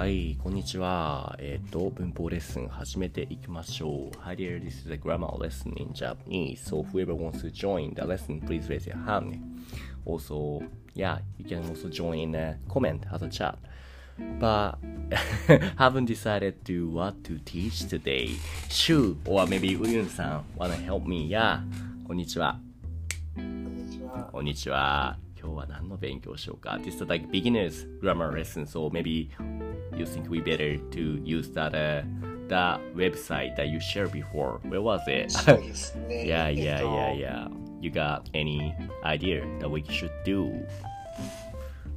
はい、こんにちは。えっ、と、文法レッスン始めていきましょう。Hi there, this is a grammar lesson in Japanese. So whoever wants to join the lesson, please raise your hand. Also, yeah, you can also join in a comment as a chat. But haven't decided to what to teach today. Shu or maybe Uyun さん wanna help me? Yeah. こんにちは。こんにちは。こんにちは。今日は何の勉強しようか This is like beginner's grammar lesson, so maybe you think we better to use that uh, the website that you shared before. Where was it? そうですね。 yeah, えっ yeah, と yeah, yeah. You got any idea that we should do?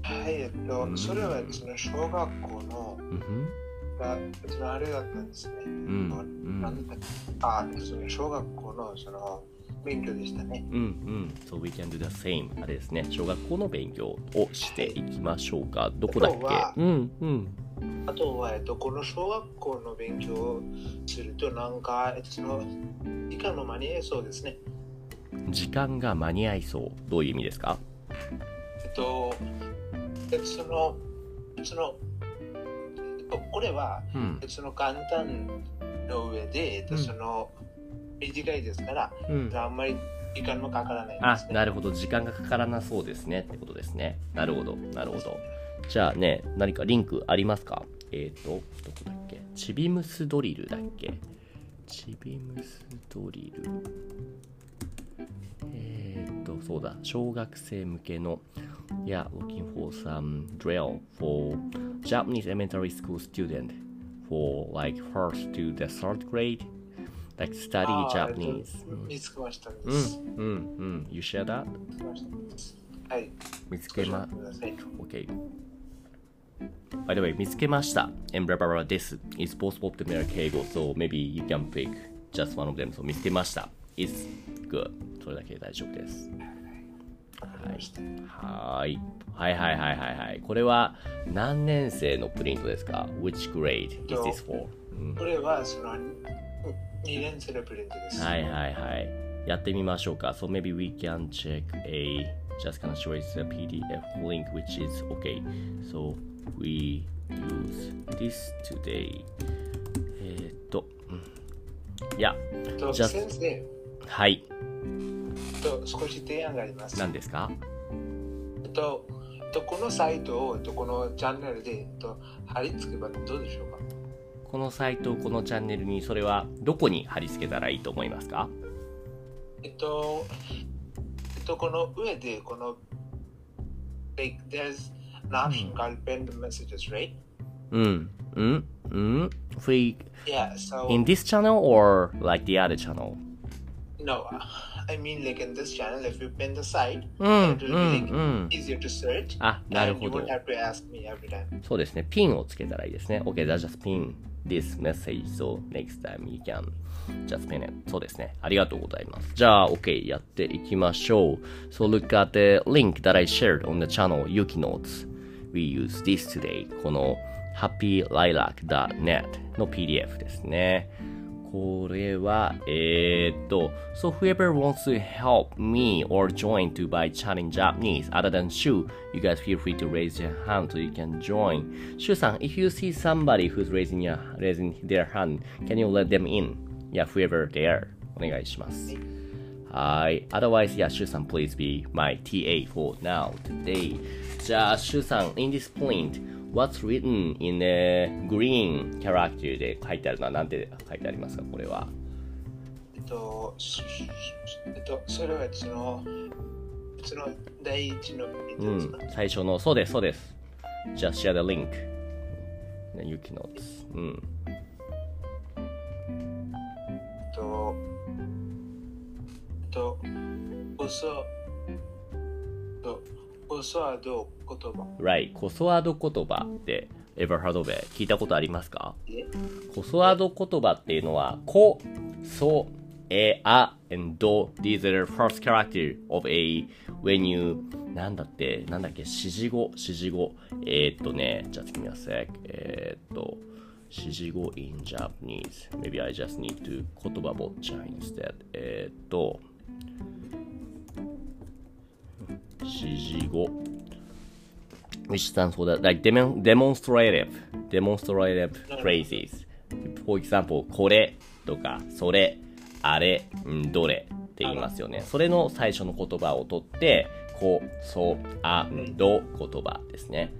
はい、えっうんと、それはその小学校の Mm-hmm. がそのあれだったんですね。うんあのうんなんだっけあ、その小学校のその 勉強でしたね。うんうん。So we can do the same. あれですね。小学校の勉強をしていきましょうか。どこだっけ？うんうん。あとは、えっと、この小学校の勉強をすると、なんか、えっと、その時間の間に合いそうですね。時間が間に合いそう。どういう意味ですか？えっと、えっと、その、その、えっと、これは、うんえっとその簡単の上で、えっと、うんその、短いですから、うん。あんまり時間もかからないであす、ね。なるほど。時間がかからなそうですね。ってことですね。なるほど。なるほど。じゃあね、何かリンクありますか？えっ、ー、と、どこだっけ？チビムスドリルだっけ？チビムスドリル。えっ、ー、と、そうだ。小学生向けの Yeah, looking for some drill for Japanese elementary school student for like first to the third grade, like study Japanese. えっと見つけましたんうんうん、うん。You share that? はい。見つけま OK。By the way, 見つけました。And blah blah blah, this is possible to make cable, so maybe you can pick just one of them. So 見つけました。It's good. それだけで大丈夫です。はい。はーい。はいはいはいはいはい。これは何年生のプリントですか ?Which grade is this for? うんこれはその2年生のプリントです。はいはいはい。やってみましょうか。So maybe we can check a just gonna show us the PDF link which is okay. So we use this today. えーっと、うんいや、先生、えはい。っと少し提案があります。何ですか？と、とこのサイトを、と、このチャンネルで、と、貼り付けばどうでしょうか？このサイト、このチャンネルにそれはどこに貼り付けたらいいと思いますかえっと、えっと、この上で、この、like, there's option called pinned messages, right? うん。うんうん。Free Yeah, so, in this channel or like the other channel? no, I mean, like in this channel, if you pin the site, うん、it う will be ん、like うん。easier to search. あ、なるほ you ど won't。have to ask me every time. そうですね。ピンをつけたらいいですね。OK, that's just pin this message. So next time you can just pin it. そうですね。ありがとうございます。じゃあ、OK, やっていきましょう。So look at the link that I shared on the channel Yuki Notes. We use this today. この happylilac.net の PDF ですね。これは、えーっと、So whoever wants to help me or join to buy chat in Japanese other than Shu, you guys feel free to raise your hand so you can join. Shu さん if you see somebody who's raising, your, raising their hand, can you let them in? Yeah, whoever they are. お願いします。はい。Otherwise, yeah, シュウさん please be my TA for now, today. じゃあ、シュウさん in this point, what's written in the green character で書いてあるのは何て書いてありますか？これは。えっと、しえっと、それはその、その第一のうん。最初の、そうです、そうです。just share the link. ね、ユキノーツ。うん。えっと、えっと、嘘、えっとコスワード言葉。Right. コスワード言葉って、エヴァハードウェイ、聞いたことありますか？コスワード言葉っていうのは、コ、ソ、エ、ア、エンド、ディーゼル、ファースキャラクターオブ when you、なんだって、なんだっけ、指示語、指示語？え、っとね、じゃあ次見ます。え、っと、指示語 in Japanese. Maybe I just need to 言葉ぼっちゃ instead. え、っと、指示語。which stands for the, like demon, demonstrative, demonstrative phrases. For example, これとか、それ、あれ、んどれって言いますよね。それの最初の言葉を取って、こ、そ、あ、んど言葉ですね。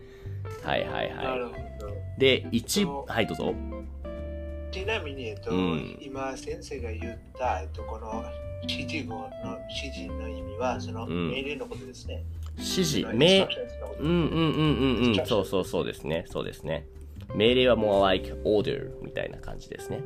はいはいはなるほど。い。で、一、はいどうぞ。ちなみに、えっと、うん今先生が言った、えっと、この指示語の指示の意味は、そのん命令のことですね。指示、命うんうんうんうんうん。そうそうそうですね。そうですね。命令はもう like order みたいな感じですね。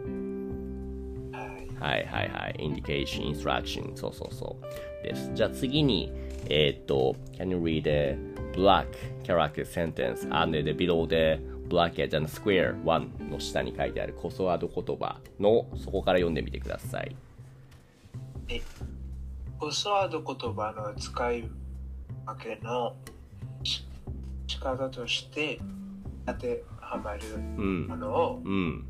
はい。はいはいはい。indication, instruction. そうそうそう。です。じゃあ次に、えーっと、can you read the black character sentence and the below the bracket and square? one の下に書いてあるコソワード言葉のそこから読んでみてください。えコスワード言葉の使い分けのし仕方として当てはまるうんも。のを、うん。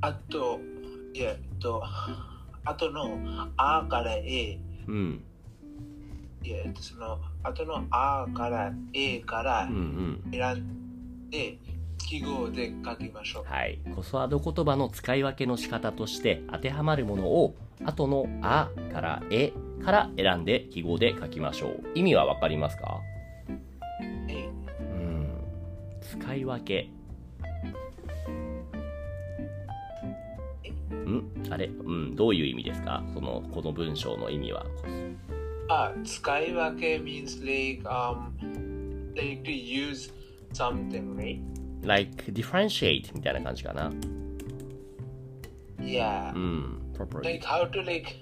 あと、いや、と、あとのあからえ、うん。いや、えっとその、あとのあからえからうんうん。選んで、記号で書きましょう。はい。コソワード言葉の使い分けの仕方として当てはまるものを後のあからえから選んで記号で書きましょう。意味はわかりますか？えうん。使い分け。ん？あれ？うん。どういう意味ですか？その、この文章の意味は。あ、使い分け means like, um, like to use something, right? like, differentiate みたいな感じかな。Yeah. うん。Properly. Like how to like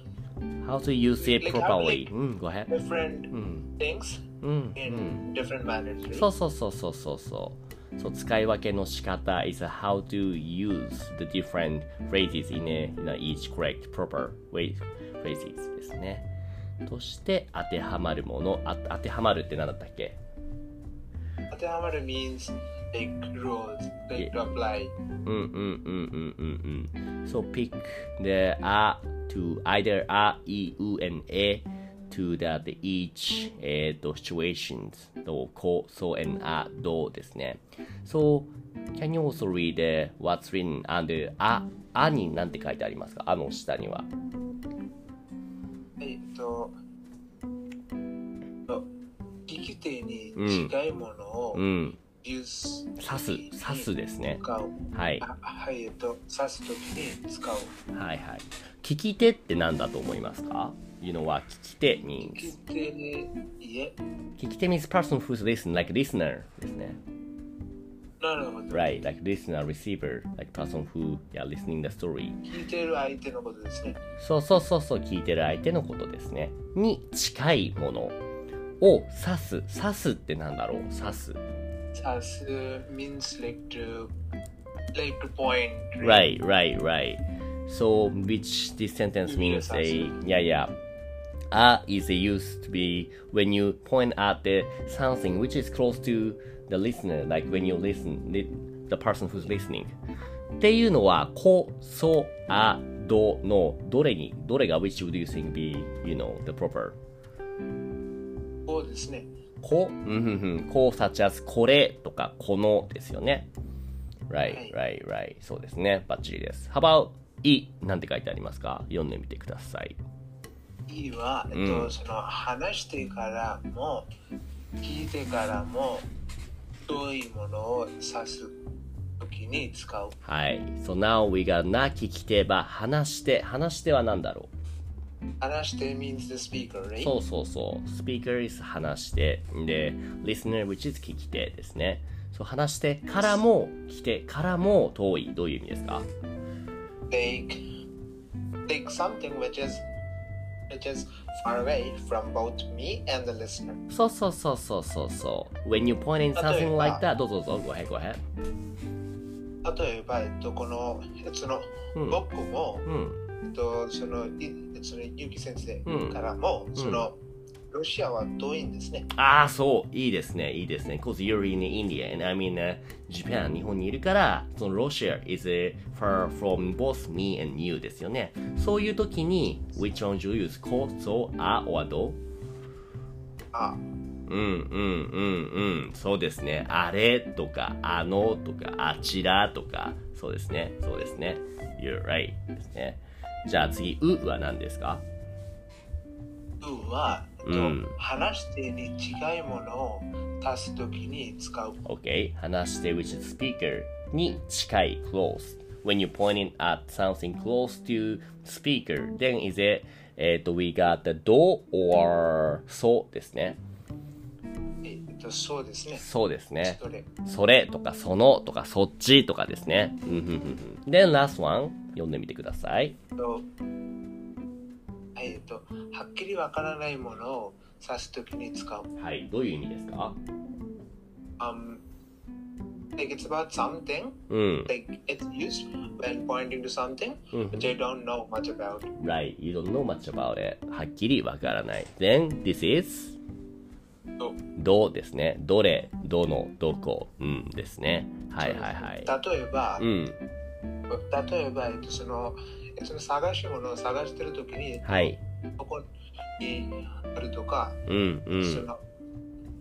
How to use it like how properly. like- うん、go ahead. different うん。things in different manners, right? そうそうそうそうそうそう。そう使い分けの仕方 is how to use the different phrases in, a, in a each correct proper way phrases ですね。として当てはまるもの、あ当てはまるって何だったっけ当てはまる means like rules, like to apply. うんうんうんうんうんうん。So pick the a to either a, e, u, and a to the, the each、えー、と situations とこ、so and a, どうですね。So can you also read、uh, what's written under あ、あに何て書いてありますかあの下には。えっと、と聞き手に近いものをうん。use 刺す、刺すですね。はい。あはい、えっと、刺すときに使う。はいはい。聞き手って何だと思いますか ?You know what? 聞き手聞 means き手に、いえ、聞き手 means person who's listen like listener ですね。なるほど。Right, like listener, receiver, like person who, yeah, listening the story. 聞いてる相手のことですね。そうそうそうそう、聞いてる相手のことですね。に近いものを指す。指すってなんだろう？指す。刺す means like to, like to point. Right, right, right. So, which this sentence means a, yeah, yeah. A is used to be when you point at the something which is close to the listener, like when you listen, the, the person who's listening. っていうのは、こ、そ、あ、どの、どれに、どれが which would you think be, you know, the proper? こうですね。 こ、うんうんうん、こう such as これとかこのですよね。Right, は right, right. そうですね。バッチリです。How about いなんて書いてありますか？読んでみてください。いいは、えっと、うんその話してからも、聞いてからも、どういうものを指すときに使う？はい。So now we got な聞き手ば話して、話しては何だろ話して means the speaker, う right? そうそうそう。Speaker is 話して、で、listener which is 聞き手ですね。そう話してからも、聞き手からも遠い。どういう意味ですか Like, like something which is which is far away from both me and the listener. そうそうそうそうそうそう。When you point in something like that, どうぞどうぞ。Go ahead, go ahead. 例えば、えっと、この、その、うん僕も、うん。えっと、その、いその、ゆき先生うんからも、その、ロシアは遠いんですね。ああ、そう。いいですね。いいですね。Cause you're in India and I'm in、uh, Japan. 日本にいるから、その Russia is、uh, far from both me and you ですよね。そういう時に、which one do you use? こ、そう、あ、or どあ、うんうんうんうん。そうですね。あれとか、あのとか、あちらとか。そうですね。そうですね。You're right. ですね。じゃあ次、うは何ですかうは、えっとうん話してに違いものを足すときに使う。Okay, 話して which is speaker に近い close. When you're pointing at something close to speaker, then is it えっと we got the do or so ですね。えっと、そうですね。そうですね。それ。それとかそのとかそっちとかですね。うんうんうんうん Then last one 読んでみてください。えっとはい、えっと、はっきりわからないものを指すときに使う。はい、どういう意味ですか Um, like it's about something, うん。like it's used when pointing to something, うん which I don't know much about. Right, you don't know much about it. はっきりわからない。Then this is とどうですね。どれ、どの、どこ、うんですね。はいはいはい。例えば、うん。例えば、えっと、その、えっとその探し物を探してるときに、はい。ここにあるとか、うんうん。その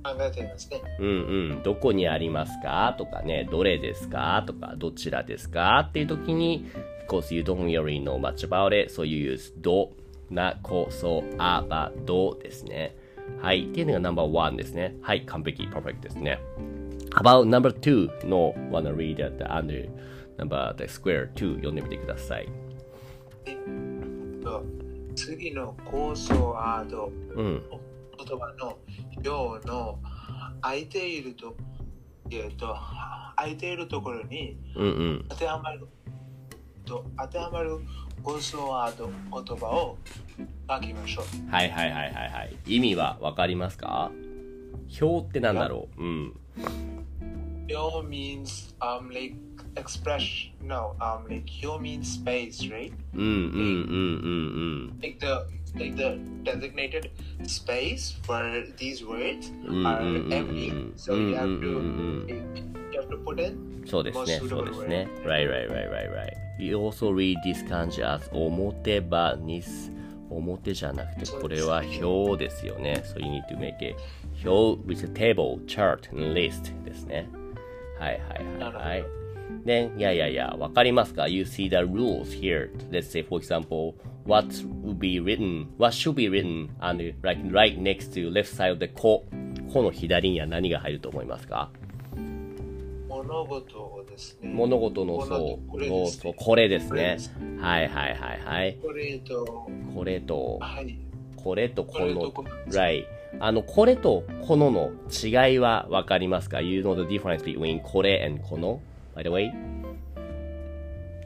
考えていますね。うんうん。どこにありますか？とかね。どれですか？とか、どちらですか？っていう時に、of course you don't really know much about it, so you use ど、な、こ、そ、あ、ば、どですね。はい。っていうのが number one ですね。はい。完璧、perfect ですね。about number two の wanna read at the under number the square 2読んでみてください。と次の構想ワード、うん。言葉の量の空いていると、えっと、空いているところにうんうん。当てはまると当てはまる構想ワード言葉を書きましょう。はいはいはいはいはい。意味はわかりますか？表ってなんだろう？うん。量 means um like expression no um like 表 means space right うんうんうんうんうん。 like the like the designated space for these words うん are うんうんうん empty so you have うんうんうん to you have to put in そうですね、 most そう suitable ですね。Right, right, right, right, right. You also read this kanji as 表場にす。表じゃなくて、これは表ですよね。So you need to make it 表 with a table, chart, and list ですね。はいはいはいはい。 Then, いやいやいや、わかりますか ?You see the rules here. Let's say, for example, what would be written, what should be written on the, right, next to left side of the こ。この左には何が入ると思いますか物事をですね物事のそうこれですのそうこれですねはいはいはいはいこれとこれとはいこれとこのこれとこの right あのこれとこのの違いはわかりますか You know the difference between これ and この by the way?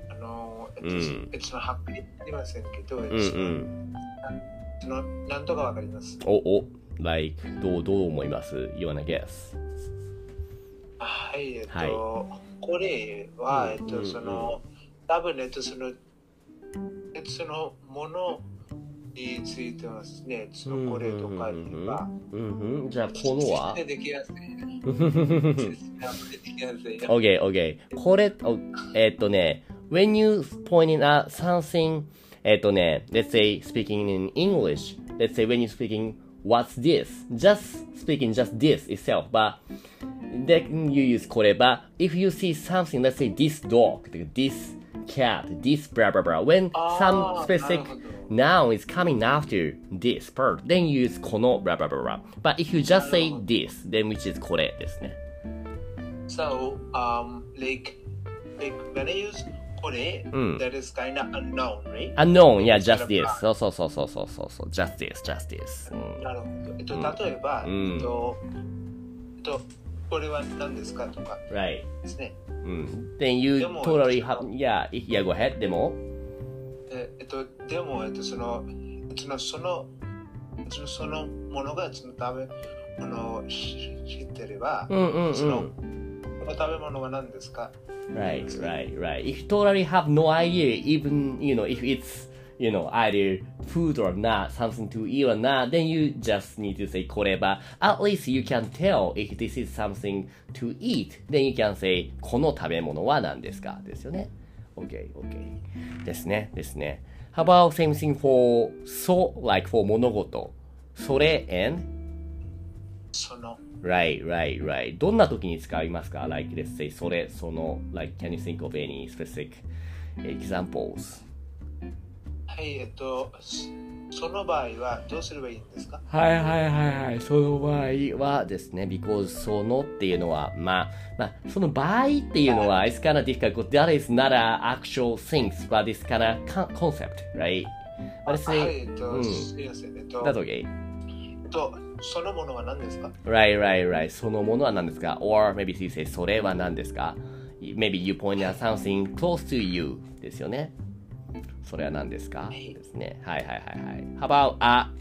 あのえっとうん。えっとそのはっきりありませんけど、うんうん。そのなんとかわかります。おお like どうどう思います？You wanna guess? はいえっと、はい。これは、うんえっとうん。その多分えっとそのえっとそのものについてはですねそのこれとかにはうんうんじゃあこのは説明できやすい説明できやすい Okay, okay. これ、おえっとね、when you pointing at something, えっとね、let's say speaking in English, let's say when you speaking, what's this? Just speaking just this itself, but then you use これ but if you see something, let's say this dog, this cat, this blah blah blah, when あ some ー specific なるほど noun is coming after this part, then use この blah blah blah. But if you just say this, then which is これですね。So, um, like, like when I use kore, Mm. that is kind of unknown, right? unknown, yeah, just this. そうそうそうそうそうそうそう、just this, just this. うんなるほど。えっと、うん例えば、うんえっと、えっと、これは何ですかとか Right. ですね。うん。Then you totally have, yeah, yeah, go ahead. でも、ええっと、でも、えっと、その、そのそのそのそのものがその食べ物を知知ってれば、うんうんそのうん。この食べ物は何ですか Right, right, right. If you totally have no idea, even, you know, if it's, you know, either food or not, something to eat or not, then you just need to say これば at least you can tell if this is something to eat. Then you can say この食べ物は何ですかですよね。Okay, okay. ですね、ですね。How about same thing for so, like for 物事。それ and その Right, right, right. どんな時に使いますか ?Like, let's say, それ、その、like, can you think of any specific examples? はい、えっと、そその場合はどうすればいいんですかはいはいはいはい。その場合はですね、because そのっていうのは、まあ、まあ、その場合っていうのは、it's kind of difficult. That is not a actual things, but it's kind of concept, right? But let's はい、えっと、うんすみません。えっと、that's okay. えっと、そのものは何ですか Right, right, right. そのものは何ですか ?or maybe you say それは何ですか ?Maybe you point out something close to you ですよね。それは何ですか？いですね。はいはいはいはい。How about あ、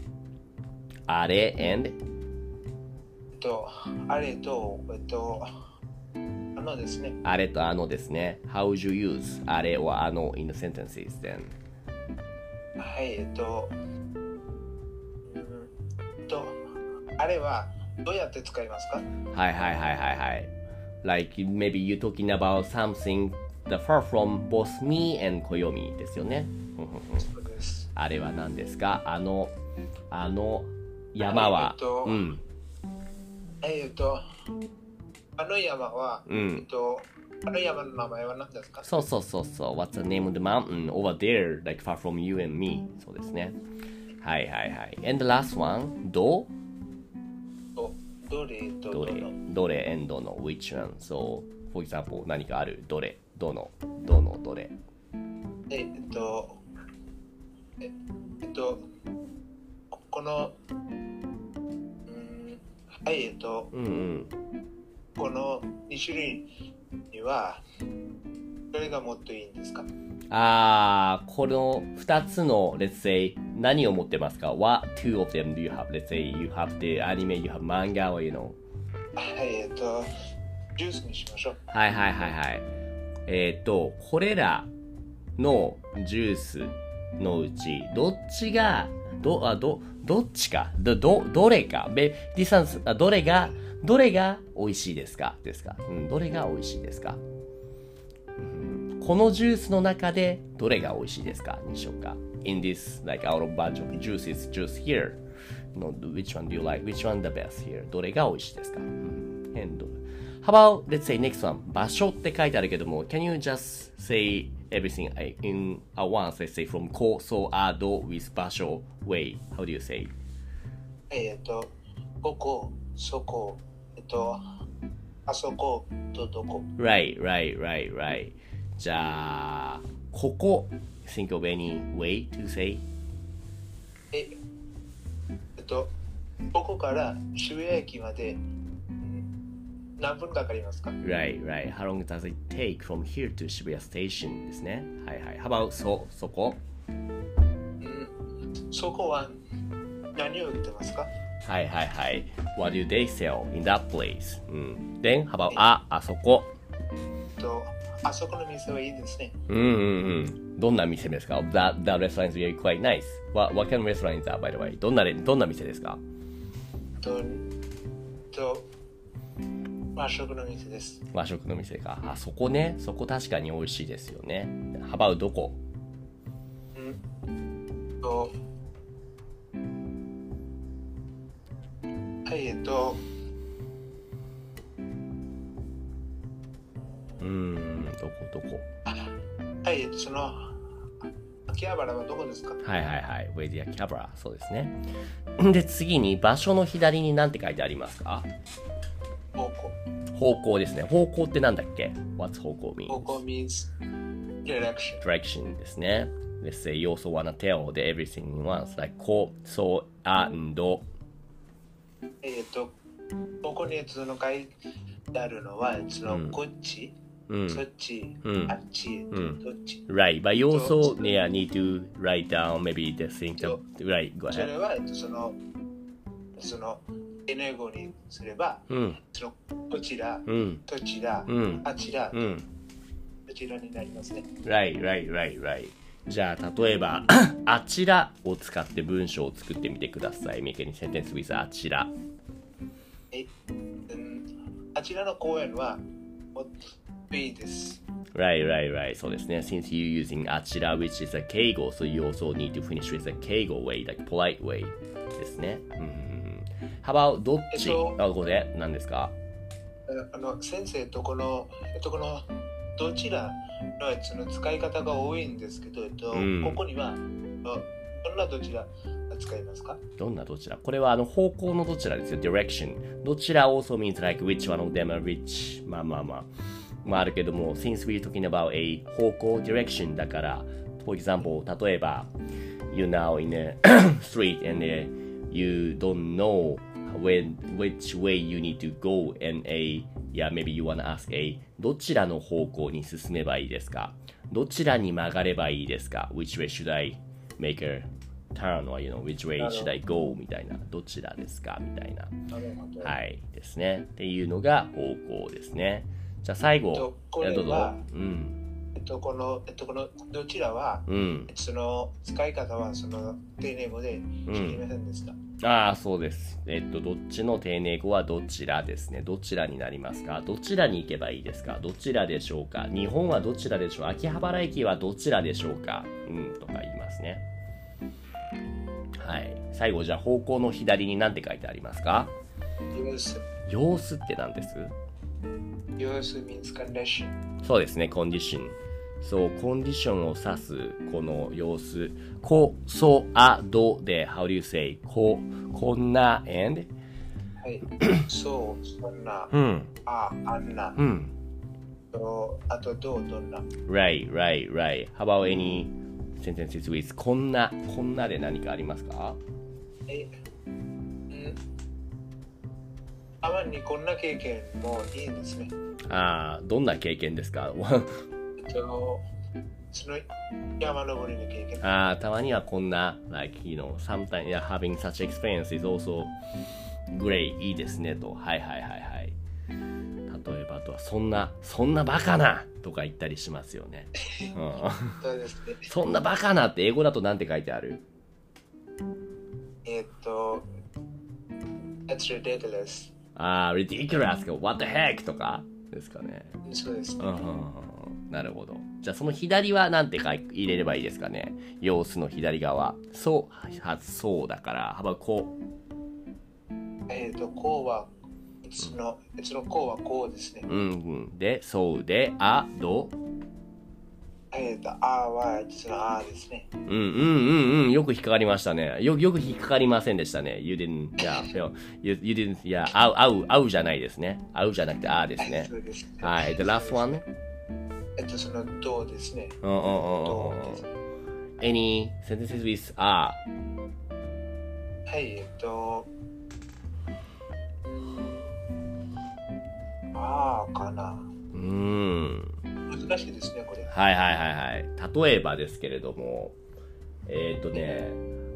あれ？And? えっと、あれと、えっと、あのですね、あれとあのですね。How would you use あれ or あの in the sentences then? はい、えっと、うんえっと、あれはどうやって使いますか？はいはいはいはいはい。Like maybe you talking about something that far from both me and 暦ですよね。あれは何ですかあの、あの山はえっ、とうん、はい、えっと、あの山は、うんえっと、あの山の名前は何ですかそうそうそうそう。What's the name of the mountain over there, like far from you and me? そうですね。はいはいはい。And the last one, どとどれとどれどれ and どの which one? So, for example, 何かあるどれどのどのどれええっと、ええっと、ここの、うん、はい、えっと、うんうん。この2種類には、どれがもっといいんですかあー、この2つの、let's say, 何を持ってますか ?What two of them do you have? Let's say you have the anime, you have manga, or you know. はい、えっと、ジュースにしましょう。はいはいはいはい。えっ、と、これらのジュースのうち、どっちが、ど、あ、ど、どっちか、ど、ど、どれか、べ、ディサンス、あ、どれが、どれが美味しいですか？ですか？うん、どれが美味しいですか、うんこのジュースの中でどれが美味しいですか？にしようか ?In this, like, out of bunch of juices, juice here. No, which one do you like? Which one the best here? どれが美味しいですか、うん、and How about, let's say next one, 場所って書いてあるけども、can you just say everything in at once, let's say from こ、so, あ、ど with 場所 way? How do you say? はい、えっと、ここ、そこ、えっと、あそこ、とどこ。Right, right, right, right. じゃあ、ここ、think of any way to say? え、えっと、ここから渋谷駅まで、うん何分かかりますか Right, right. How long does it take from here to Shibuya Station? ですね。はいはい。How about そ、そこそこは何を売ってますかはいはいはい。What do they sell in that place? うん。Then, how about あ、あそこ。と、あそこの店はいいですね。うんうんうん。どんな店ですか ?That, that restaurant is really quite nice. What, what kind of restaurant is that, by the way? どんなれ、どんな店ですかと、と、和食の店です。和食の店か。あ、そこね。そこ確かに美味しいですよね。How about どこ？えっと、はい、えっと、うーん、どこどこ？はい、えっと、その、秋葉原はどこですか？はいはいはい。Where the camera? そうですね。で、次に場所の左に何て書いてありますか？方向。方向ですね。方向ってなんだっけ ?What's 方向 mean? 方向 means direction. direction ですね。Let's say you also wanna tell the everything in once. Like こう、そう、and えっと、ここにその書いてあるのは、そのこっち、うんそっち、うんあっち、んどっち。Right, but you also yeah, need to write down maybe the thing. To, right, go そ ahead. れは、えっと、その、その、英語にすれば、うん、その、こちら、うん、どちら、うんあちら、うん。どちらになりますね。Right, right, right, right. じゃあ、例えば、あちらを使って文章を作ってみてください。Make any sentence with あちら。え、うん、あちらの公園は、もっといいです。Right, right, right. そうですね。Since you using あちら which is a 敬語 so you also need to finish with a 敬語 way, like polite way ですね。うん。How about どっち、えっとあ、これ何ですかあの先生とこの、えっと、このどちらのやつの使い方が多いんですけど、えっとうんここにはあどんなどちらが使いますかどんなどちらこれはあの方向のどちらですよ。direction。どちら also means like which one of them are which. まあまあまあ。まああるけども、since we're talking about a 方向 direction だから、for example, 例えば、you now in a street and、uh, you don't know when, which way you need to go and a, yeah, maybe you wanna ask a どちらの方向に進めばいいですかどちらに曲がればいいですか ?which way should I make a turn or you know which way should I go みたいなどちらですかみたいなはいですねっていうのが方向ですねじゃあ最後どうぞうんえっと、この、えっと、このどちらは、うん。その使い方はその丁寧語で知りませんでした？ああそうです。えっとどっちの丁寧語はどちらですね。どちらになりますか？どちらに行けばいいですか？どちらでしょうか？日本はどちらでしょう？秋葉原駅はどちらでしょうか？うんとか言いますね。はい。最後じゃあ方向の左に何て書いてありますか？様子。様子って何です？様子 means condition。そうですね、コンディション。そう、コンディションを指すこの様子。こ、そ、あ、どで、how do you say? こ、こんな、and? はい。そう、そんな、うん、あ、あんな、うん。とあとどう、どんな？Right, right, right. How about any sentences with こんな、こんなで何かありますか？え、うん？たまにこんな経験もいいですね。ああ、どんな経験ですか？と、その山登りの経験。ああ、たまにはこんな、like, you know, sometimes yeah, having such experience is also great, いいですねと。はいはいはいはい。例えば、あとは、そんな、そんなバカなとか言ったりしますよね。うん、そうですね。そんなバカなって英語だとなんて書いてある？えっと、That's ridiculous. ああ、ridiculous か what the heck とかですかね。そうですね。うんうんうんなるほど。じゃあその左はなんて書い入れればいいですかね？様子の左側。そう、はそうだから、幅こう。えっと、こうは、いつの、いつのこうはこうですね。うんうん。で、そうで、あ、ど。えっと、あは、いつのあですね。うんうんうんうん。よく引っかかりましたね。よよく引っかかりませんでしたね。You didn't, yeah, you, you didn't, yeah, 合う、合う、合うじゃないですね。合うじゃなくて、あですね。はい。The last one? えっと、その、どうですね。うんうんうんどうん。Any sentences with あはい、えっと、ああかな。うーん。難しいですね、これ。はいはいはいはい。例えばですけれども、えーっ、とね、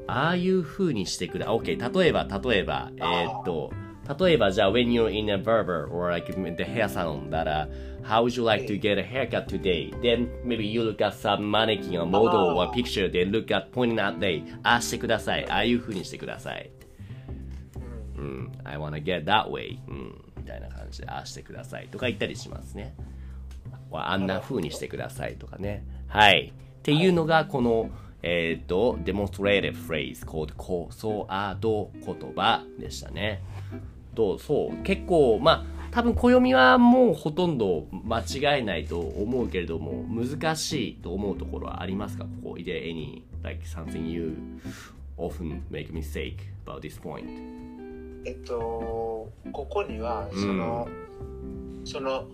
ああいう風にしてくれ、OK、例えば、例えば、えーっ、と、例えばじゃあ、when you're in a barber or like the hair salon だら、how would you like to get a haircut today? Then maybe you look at some mannequin or model or picture, then look at pointing at they, ああしてください。ああいう風にしてください。うん、I wanna get that way、うん、みたいな感じでああしてくださいとか言ったりしますね。あんな風にしてくださいとかね。はい。っていうのがこの、えっ、と、demonstrative phrase called こそあど言葉でしたね。どうそう結構、まあ、多分暦はもうほとんど間違えないと思うけれども、難しいと思うところはありますか？ここ。Is there any, like something you often make mistake about this point? えっと、ここには、その、その、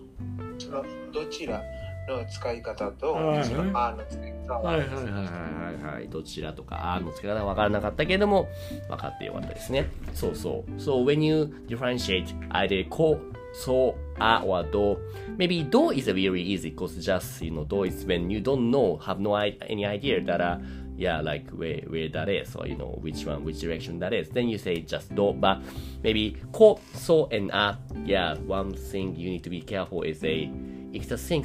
その、どちらの使い方と、はいその、あの使い方は、はいはいはいはいはいどちらとかあーの付け方が分からなかったけれども分かってよかったですねそうそう So when you differentiate either こそ a or do. Maybe do is very easy because just, you know, do is when you don't know, have no any idea that, uh, yeah, like where, where that is or, you know, which one, which direction that is. Then you say just do. But maybe ko, so, and a. Yeah, one thing you need to be careful is a, the thing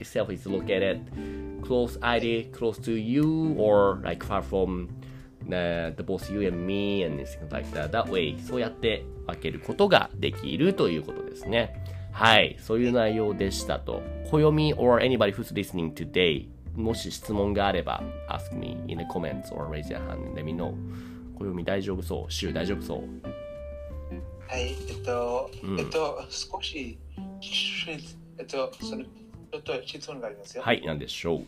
itself is located close ID, close to you, or like far from uh, the both you and me and things like that. That way, そうやって分けることができるということですね。はい、そういう内容でしたと。暦 or anybody who's listening today もし質問があれば ask me in the comments or raise your hand and let me know 暦大丈夫そう週大丈夫そうはい、えっと、うんえっと、少し、えっと、その、ちょっと質問がありますよ。はい、なんでしょう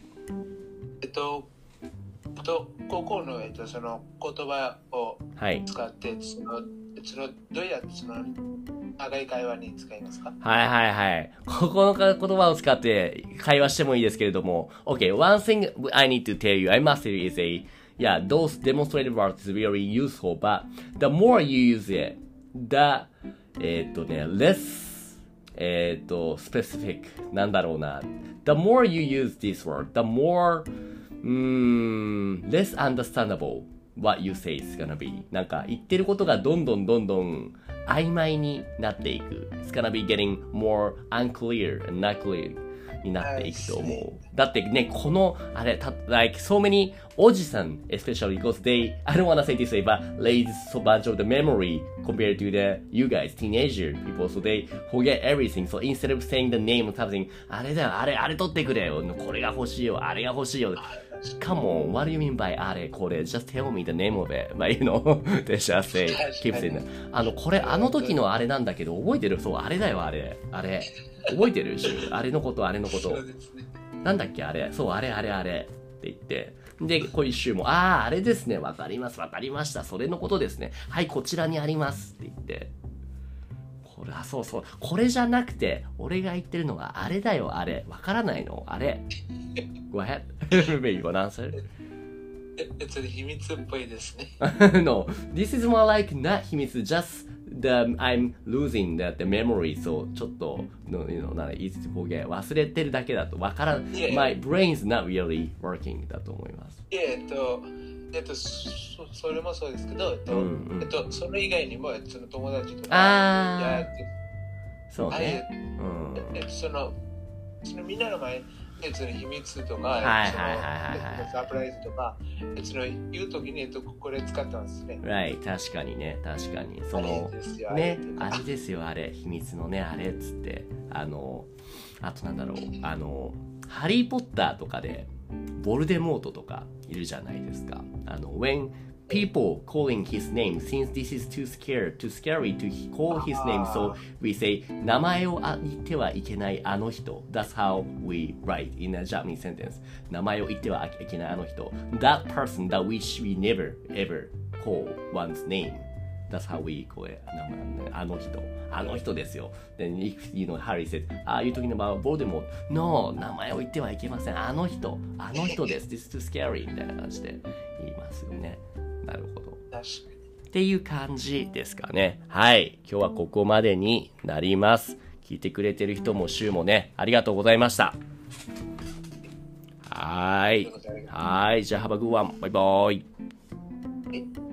えっと、えっと、ここの、えっと、その言葉をはい。使って、その、その、どうやってその、長い会話に使いますかはいはいはい。ここの言葉を使って会話してもいいですけれども。Okay, one thing I need to tell you, I must tell you is a, yeah, those demonstrated words is very useful, but the more you use it, the, えっとね、less, えっと、specific, なんだろうな。The more you use this word, the more, うーん、less understandable what you say is gonna be. なんか言ってることがどんどんどんどん曖昧になっていく。It's gonna be getting more unclear and not clear になっていくと思う。だってね、この、あれ、た、like, so many おじさん、especially because they, I don't wanna say this way, but lays so much of the memory compared to the, you guys, teenager people, so they forget everything. So instead of saying the name of something, あれだよ、あれ、あれ取ってくれよ。これが欲しいよ、あれが欲しいよ。Come on, what do you mean by あれこれ Just tell me the name of it. But you know, they just say, keep saying that. あの、これあの時のあれなんだけど、覚えてるそう、あれだよ、あれ。あれ。覚えてる？し、あれのこと、あれのこと。なんだっけ、あれ。そう、あれ、あれ、あれ。って言って。で、こういう週も、ああ、あれですね。わかります、わかりました。それのことですね。はい、こちらにあります。って言って。これ、あ、そうそう。これじゃなくて、俺が言ってるのは、あれだよ、あれ。わからないの？あれ。Go ahead. Maybe wanna answer? え、えっと、秘密っぽいですね。no, this is more like not 秘密 just the I'm losing the, the memory そうちょっと no, you know, なんか easy to forget 忘れてるだけだとわからん Yeah. my brain's not really working だと思いますいえ、えっと、えっと、そそれもそうですけど、えっと、うんうんえっと、それ以外にも、えっと、その友達とか、ああそうねれうんえっと、その、そのみんなの前、えっと、秘密とか、はいはいはいはい。はいそのサプライズとか、えっと、言うときに、えっと、これ使ったんですね。right 確かにね。確かに。そのねあれあれですよ。あれ。秘密のねあれっつって。あのあとなんだろう。あのハリー・ポッターとかでボルデモートとかいるじゃないですか。あの when people calling his name since this is too scared too scary to call his name so we say 名前をあ言ってはいけないあの人 that's how we write in a Japanese sentence 名前を言ってはいけないあの人 that person that we should we never ever call one's name That's how we call it. あの人。あの人ですよ。Then if you know Harry said, Are you talking about Voldemort? No, 名前を言ってはいけません。あの人。あの人です。This is too scary. みたいな感じで言いますよね。なるほど。確かっていう感じですかね。はい。今日はここまでになります。聞いてくれてる人も週もね、ありがとうございました。はーい。はーい。じゃあ、Have a good one. バイバイ。に。